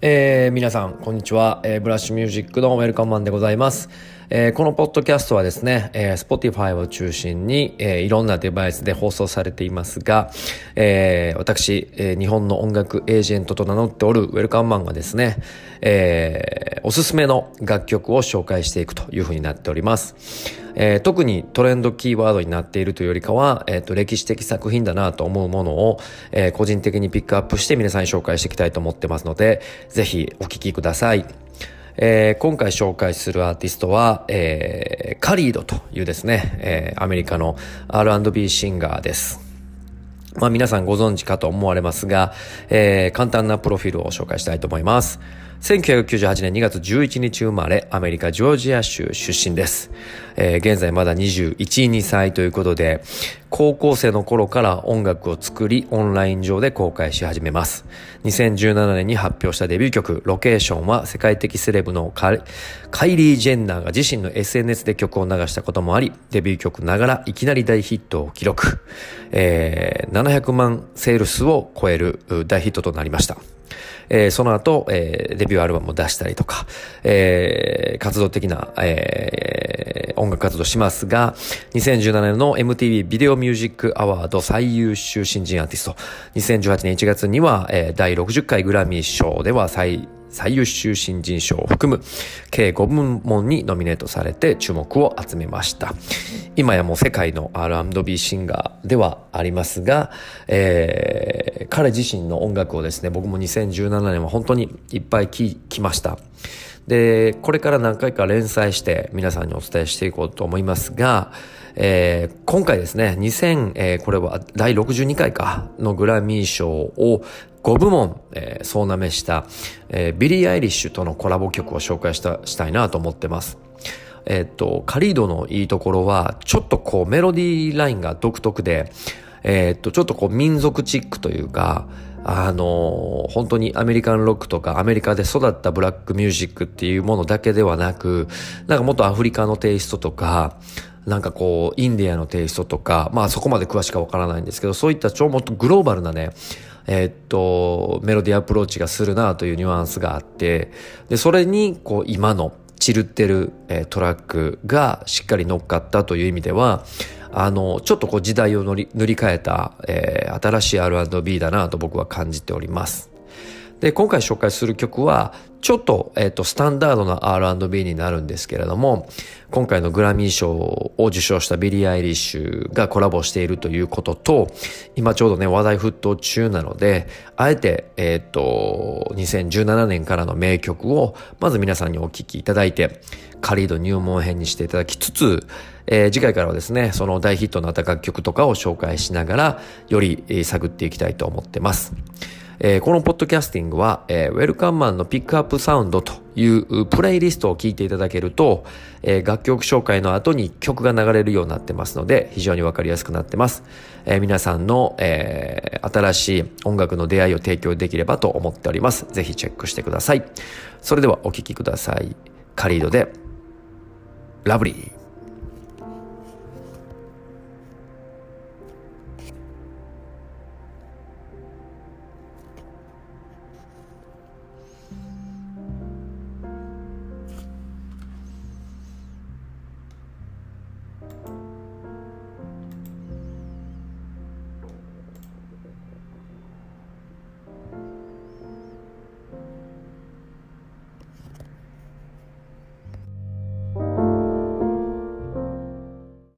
えー、皆さん、こんにちは、えー、ブラッシュミュージックのウェルカムマンでございます。えー、このポッドキャストはですね、えー、Spotify を中心に、えー、いろんなデバイスで放送されていますが、えー、私、えー、日本の音楽エージェントと名乗っておるウェルカムマンがですね、えー、おすすめの楽曲を紹介していくというふうになっております。えー、特にトレンドキーワードになっているというよりかは、え、ー、と、歴史的作品だなと思うものを、えー、個人的にピックアップして皆さんに紹介していきたいと思ってますので、ぜひお聴きください。えー、今回紹介するアーティストは、えー、カリードというですね、えー、アメリカの R&B シンガーです。まあ皆さんご存知かと思われますが、えー、簡単なプロフィールを紹介したいと思います。1998年2月11日生まれ、アメリカ・ジョージア州出身です。えー、現在まだ21、2歳ということで、高校生の頃から音楽を作り、オンライン上で公開し始めます。2017年に発表したデビュー曲、ロケーションは世界的セレブのカイリー・ジェンナーが自身の SNS で曲を流したこともあり、デビュー曲ながらいきなり大ヒットを記録。えー、700万セールスを超える大ヒットとなりました。えー、その後、えー、デビューアルバムを出したりとか、えー、活動的な、えー、音楽活動しますが、2017年の MTV ビデオミュージックアワード最優秀新人アーティスト、2018年1月には、えー、第60回グラミー賞では最最優秀新人賞を含む計5部門にノミネートされて注目を集めました。今やもう世界の R&B シンガーではありますが、えー、彼自身の音楽をですね、僕も2017年は本当にいっぱい聴きました。で、これから何回か連載して皆さんにお伝えしていこうと思いますが、えー、今回ですね、2000、えー、これは第62回かのグラミー賞を5部門、えー、総なめした、え、ビリー・アイリッシュとのコラボ曲を紹介したしたいなと思ってます。えっ、と、カリードのいいところは、ちょっとこうメロディーラインが独特で、えっ、と、ちょっとこう民族チックというか、あのー、本当にアメリカンロックとかアメリカで育ったブラックミュージックっていうものだけではなく、なんかもっとアフリカのテイストとか、なんかこう、インディアのテイストとか、まあそこまで詳しくはわからないんですけど、そういった超もっとグローバルなね、えー、っと、メロディアプローチがするなというニュアンスがあって、で、それに、こう、今の、チルってる、えー、トラックがしっかり乗っかったという意味では、あの、ちょっとこう時代を塗り塗り替えた、えー、新しい R&B だなと僕は感じております。で、今回紹介する曲は、ちょっと、えっ、ー、と、スタンダードな R&B になるんですけれども、今回のグラミー賞を受賞したビリー・アイリッシュがコラボしているということと、今ちょうどね、話題沸騰中なので、あえて、えっ、ー、と、2017年からの名曲を、まず皆さんにお聴きいただいて、カリード入門編にしていただきつつ、えー、次回からはですね、その大ヒットになった楽曲とかを紹介しながら、より、えー、探っていきたいと思ってます。えー、このポッドキャスティングは、えー、ウェルカンマンのピックアップサウンドというプレイリストを聞いていただけると、えー、楽曲紹介の後に曲が流れるようになってますので、非常にわかりやすくなってます。えー、皆さんの、えー、新しい音楽の出会いを提供できればと思っております。ぜひチェックしてください。それではお聴きください。カリードで、ラブリー。